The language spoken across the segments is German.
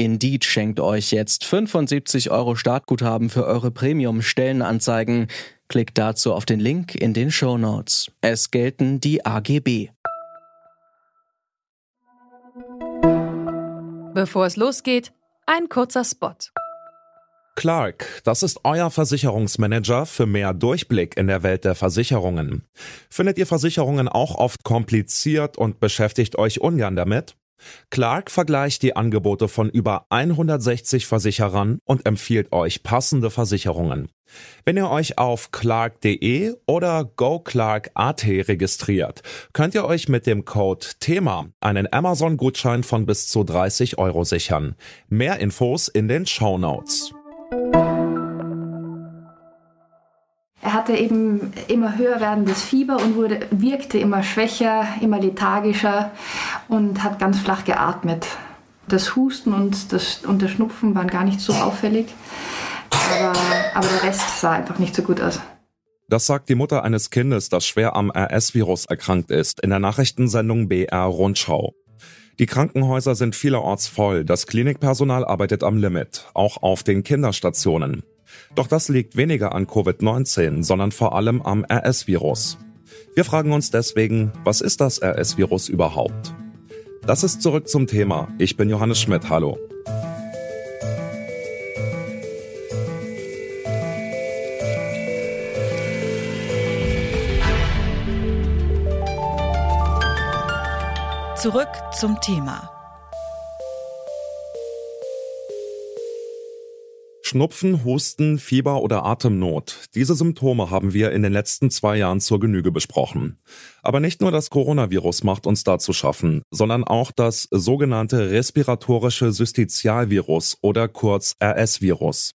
Indeed schenkt euch jetzt 75 Euro Startguthaben für eure Premium-Stellenanzeigen. Klickt dazu auf den Link in den Show Notes. Es gelten die AGB. Bevor es losgeht, ein kurzer Spot. Clark, das ist euer Versicherungsmanager für mehr Durchblick in der Welt der Versicherungen. Findet ihr Versicherungen auch oft kompliziert und beschäftigt euch ungern damit? Clark vergleicht die Angebote von über 160 Versicherern und empfiehlt euch passende Versicherungen. Wenn ihr euch auf clark.de oder goclark.at registriert, könnt ihr euch mit dem Code THEMA einen Amazon-Gutschein von bis zu 30 Euro sichern. Mehr Infos in den Show Notes. Er hatte eben immer höher werdendes Fieber und wurde, wirkte immer schwächer, immer lethargischer und hat ganz flach geatmet. Das Husten und, das, und der Schnupfen waren gar nicht so auffällig, aber, aber der Rest sah einfach nicht so gut aus. Das sagt die Mutter eines Kindes, das schwer am RS-Virus erkrankt ist, in der Nachrichtensendung BR Rundschau. Die Krankenhäuser sind vielerorts voll, das Klinikpersonal arbeitet am Limit, auch auf den Kinderstationen. Doch das liegt weniger an Covid-19, sondern vor allem am RS-Virus. Wir fragen uns deswegen, was ist das RS-Virus überhaupt? Das ist zurück zum Thema. Ich bin Johannes Schmidt. Hallo. Zurück zum Thema. Schnupfen, Husten, Fieber oder Atemnot. Diese Symptome haben wir in den letzten zwei Jahren zur Genüge besprochen. Aber nicht nur das Coronavirus macht uns da zu schaffen, sondern auch das sogenannte respiratorische Systizialvirus oder kurz RS-Virus.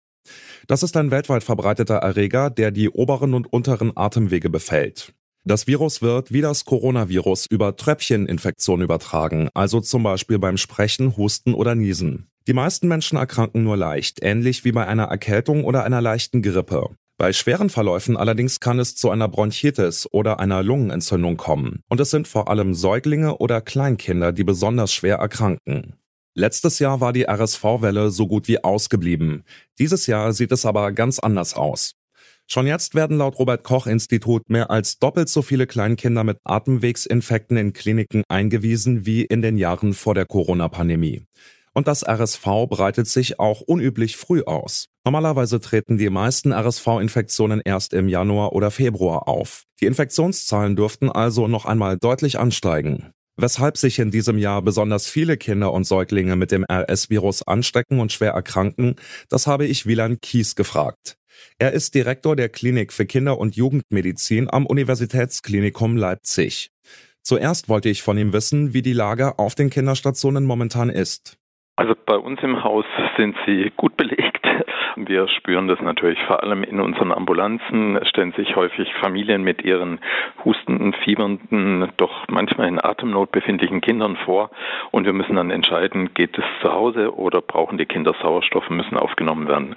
Das ist ein weltweit verbreiteter Erreger, der die oberen und unteren Atemwege befällt. Das Virus wird wie das Coronavirus über Tröpfcheninfektion übertragen, also zum Beispiel beim Sprechen, Husten oder Niesen. Die meisten Menschen erkranken nur leicht, ähnlich wie bei einer Erkältung oder einer leichten Grippe. Bei schweren Verläufen allerdings kann es zu einer Bronchitis oder einer Lungenentzündung kommen. Und es sind vor allem Säuglinge oder Kleinkinder, die besonders schwer erkranken. Letztes Jahr war die RSV-Welle so gut wie ausgeblieben. Dieses Jahr sieht es aber ganz anders aus. Schon jetzt werden laut Robert Koch Institut mehr als doppelt so viele Kleinkinder mit Atemwegsinfekten in Kliniken eingewiesen wie in den Jahren vor der Corona-Pandemie. Und das RSV breitet sich auch unüblich früh aus. Normalerweise treten die meisten RSV-Infektionen erst im Januar oder Februar auf. Die Infektionszahlen dürften also noch einmal deutlich ansteigen. Weshalb sich in diesem Jahr besonders viele Kinder und Säuglinge mit dem RS-Virus anstecken und schwer erkranken, das habe ich Wieland Kies gefragt. Er ist Direktor der Klinik für Kinder- und Jugendmedizin am Universitätsklinikum Leipzig. Zuerst wollte ich von ihm wissen, wie die Lage auf den Kinderstationen momentan ist. Also bei uns im Haus sind sie gut belegt. Wir spüren das natürlich vor allem in unseren Ambulanzen. Es stellen sich häufig Familien mit ihren hustenden, fiebernden, doch manchmal in Atemnot befindlichen Kindern vor. Und wir müssen dann entscheiden, geht es zu Hause oder brauchen die Kinder Sauerstoff und müssen aufgenommen werden.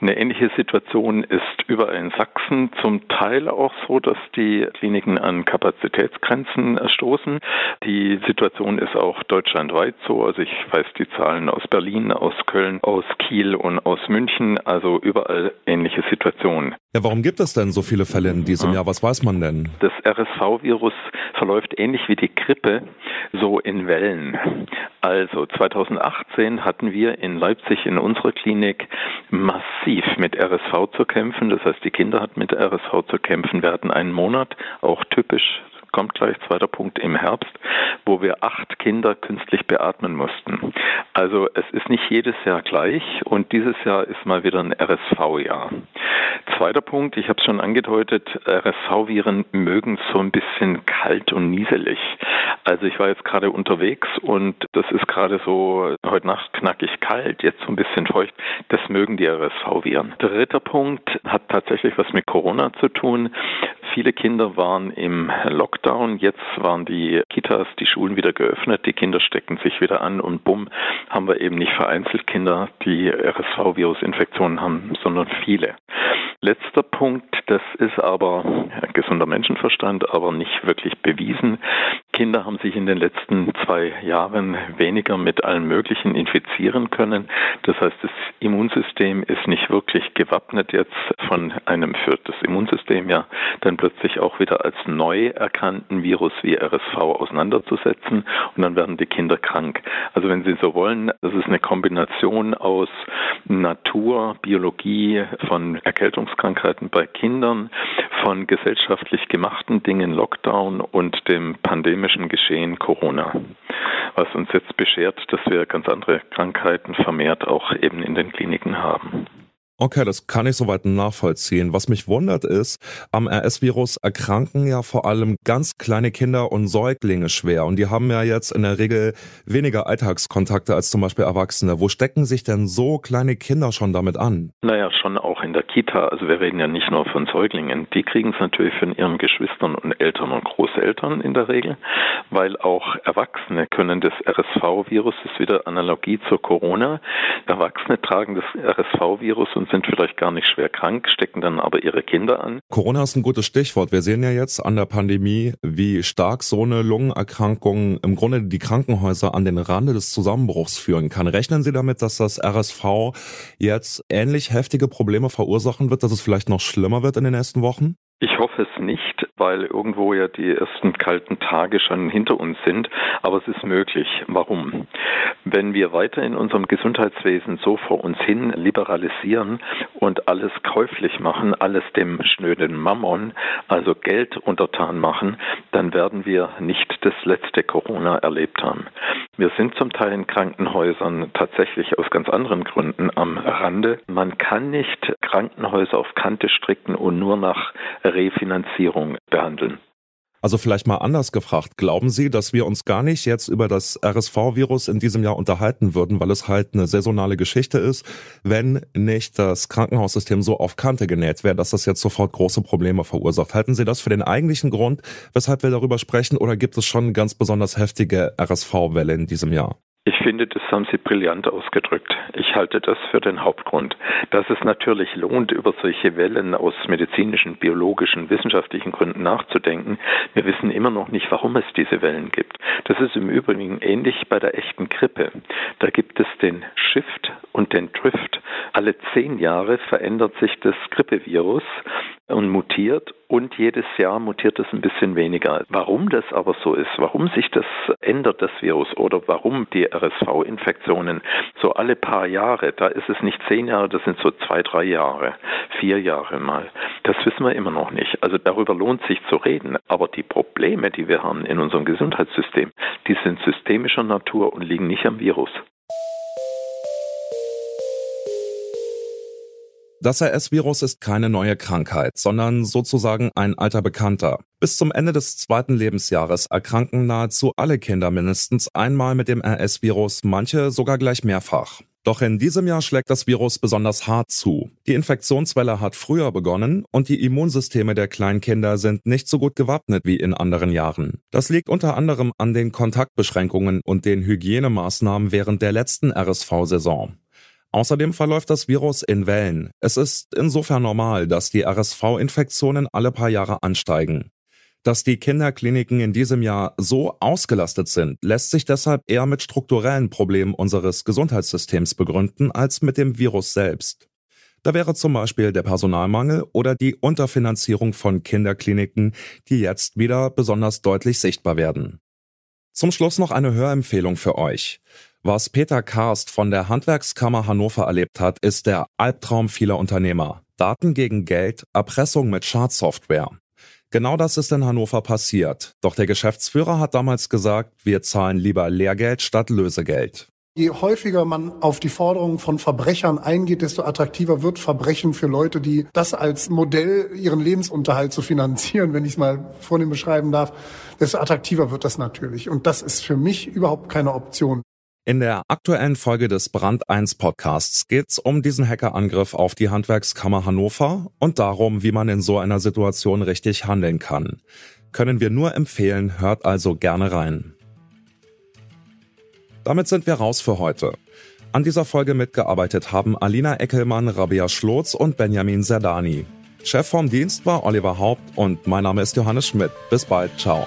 Eine ähnliche Situation ist überall in Sachsen zum Teil auch so, dass die Kliniken an Kapazitätsgrenzen stoßen. Die Situation ist auch deutschlandweit so. Also ich weiß die Zahlen aus Berlin, aus Köln, aus Kiel und aus München also überall ähnliche Situationen. Ja, warum gibt es denn so viele Fälle in diesem ja. Jahr? Was weiß man denn? Das RSV-Virus verläuft ähnlich wie die Grippe, so in Wellen. Also 2018 hatten wir in Leipzig in unserer Klinik massiv mit RSV zu kämpfen. Das heißt, die Kinder hatten mit RSV zu kämpfen. Wir hatten einen Monat, auch typisch kommt gleich, zweiter Punkt, im Herbst, wo wir acht Kinder künstlich beatmen mussten. Also es ist nicht jedes Jahr gleich und dieses Jahr ist mal wieder ein RSV-Jahr. Zweiter Punkt, ich habe es schon angedeutet, RSV-Viren mögen so ein bisschen kalt und nieselig. Also ich war jetzt gerade unterwegs und das ist gerade so heute Nacht knackig kalt, jetzt so ein bisschen feucht. Das mögen die RSV-Viren. Dritter Punkt hat tatsächlich was mit Corona zu tun. viele Kinder waren im Lockdown. Jetzt waren die Kitas, die Schulen wieder geöffnet. Die Kinder stecken sich wieder an und bumm, haben wir eben nicht vereinzelt Kinder, die RSV-Virus-Infektionen haben, sondern viele. Letzter Punkt, das ist aber gesunder Menschenverstand, aber nicht wirklich bewiesen. Kinder haben sich in den letzten zwei Jahren weniger mit allen möglichen infizieren können. Das heißt, das Immunsystem ist nicht wirklich gewappnet jetzt von einem für das Immunsystem ja dann plötzlich auch wieder als neu erkannten Virus wie RSV auseinanderzusetzen und dann werden die Kinder krank. Also wenn Sie so wollen, das ist eine Kombination aus Natur, Biologie, von Erkältungskrankheiten bei Kindern, von gesellschaftlich gemachten Dingen, Lockdown und dem pandemischen Geschehen Corona, was uns jetzt beschert, dass wir ganz andere Krankheiten vermehrt auch eben in den Kliniken haben. Okay, das kann ich soweit nachvollziehen. Was mich wundert ist, am RS-Virus erkranken ja vor allem ganz kleine Kinder und Säuglinge schwer. Und die haben ja jetzt in der Regel weniger Alltagskontakte als zum Beispiel Erwachsene. Wo stecken sich denn so kleine Kinder schon damit an? Naja, schon auch in der Kita. Also wir reden ja nicht nur von Säuglingen. Die kriegen es natürlich von ihren Geschwistern und Eltern und Großeltern in der Regel, weil auch Erwachsene können das RSV-Virus, das ist wieder Analogie zur Corona. Erwachsene tragen das RSV-Virus und sind vielleicht gar nicht schwer krank, stecken dann aber ihre Kinder an. Corona ist ein gutes Stichwort. Wir sehen ja jetzt an der Pandemie, wie stark so eine Lungenerkrankung im Grunde die Krankenhäuser an den Rande des Zusammenbruchs führen kann. Rechnen Sie damit, dass das RSV jetzt ähnlich heftige Probleme verursachen wird, dass es vielleicht noch schlimmer wird in den nächsten Wochen? Ich hoffe es nicht, weil irgendwo ja die ersten kalten Tage schon hinter uns sind, aber es ist möglich. Warum? Wenn wir weiter in unserem Gesundheitswesen so vor uns hin liberalisieren und alles käuflich machen, alles dem schnöden Mammon, also Geld untertan machen, dann werden wir nicht das letzte Corona erlebt haben. Wir sind zum Teil in Krankenhäusern tatsächlich aus ganz anderen Gründen am Rande. Man kann nicht Krankenhäuser auf Kante stricken und nur nach Refinanzierung behandeln. Also vielleicht mal anders gefragt, glauben Sie, dass wir uns gar nicht jetzt über das RSV-Virus in diesem Jahr unterhalten würden, weil es halt eine saisonale Geschichte ist, wenn nicht das Krankenhaussystem so auf Kante genäht wäre, dass das jetzt sofort große Probleme verursacht? Halten Sie das für den eigentlichen Grund, weshalb wir darüber sprechen, oder gibt es schon ganz besonders heftige RSV-Welle in diesem Jahr? Ich finde, das haben Sie brillant ausgedrückt. Ich halte das für den Hauptgrund. Dass es natürlich lohnt, über solche Wellen aus medizinischen, biologischen, wissenschaftlichen Gründen nachzudenken. Wir wissen immer noch nicht, warum es diese Wellen gibt. Das ist im Übrigen ähnlich bei der echten Grippe. Da gibt es den Shift und den Drift. Alle zehn Jahre verändert sich das Grippevirus und mutiert und jedes Jahr mutiert es ein bisschen weniger. Warum das aber so ist, warum sich das ändert, das Virus, oder warum die RSV-Infektionen so alle paar Jahre, da ist es nicht zehn Jahre, das sind so zwei, drei Jahre, vier Jahre mal. Das wissen wir immer noch nicht. Also darüber lohnt sich zu reden. Aber die Probleme, die wir haben in unserem Gesundheitssystem, die sind systemischer Natur und liegen nicht am Virus. Das RS-Virus ist keine neue Krankheit, sondern sozusagen ein alter Bekannter. Bis zum Ende des zweiten Lebensjahres erkranken nahezu alle Kinder mindestens einmal mit dem RS-Virus, manche sogar gleich mehrfach. Doch in diesem Jahr schlägt das Virus besonders hart zu. Die Infektionswelle hat früher begonnen und die Immunsysteme der Kleinkinder sind nicht so gut gewappnet wie in anderen Jahren. Das liegt unter anderem an den Kontaktbeschränkungen und den Hygienemaßnahmen während der letzten RSV-Saison. Außerdem verläuft das Virus in Wellen. Es ist insofern normal, dass die RSV-Infektionen alle paar Jahre ansteigen. Dass die Kinderkliniken in diesem Jahr so ausgelastet sind, lässt sich deshalb eher mit strukturellen Problemen unseres Gesundheitssystems begründen als mit dem Virus selbst. Da wäre zum Beispiel der Personalmangel oder die Unterfinanzierung von Kinderkliniken, die jetzt wieder besonders deutlich sichtbar werden. Zum Schluss noch eine Hörempfehlung für euch. Was Peter Karst von der Handwerkskammer Hannover erlebt hat, ist der Albtraum vieler Unternehmer. Daten gegen Geld, Erpressung mit Schadsoftware. Genau das ist in Hannover passiert. Doch der Geschäftsführer hat damals gesagt, wir zahlen lieber Lehrgeld statt Lösegeld. Je häufiger man auf die Forderungen von Verbrechern eingeht, desto attraktiver wird Verbrechen für Leute, die das als Modell ihren Lebensunterhalt zu finanzieren, wenn ich es mal vornehm beschreiben darf, desto attraktiver wird das natürlich. Und das ist für mich überhaupt keine Option. In der aktuellen Folge des Brand 1 Podcasts geht's um diesen Hackerangriff auf die Handwerkskammer Hannover und darum, wie man in so einer Situation richtig handeln kann. Können wir nur empfehlen, hört also gerne rein. Damit sind wir raus für heute. An dieser Folge mitgearbeitet haben Alina Eckelmann, Rabea Schlotz und Benjamin Zerdani. Chef vom Dienst war Oliver Haupt und mein Name ist Johannes Schmidt. Bis bald, ciao.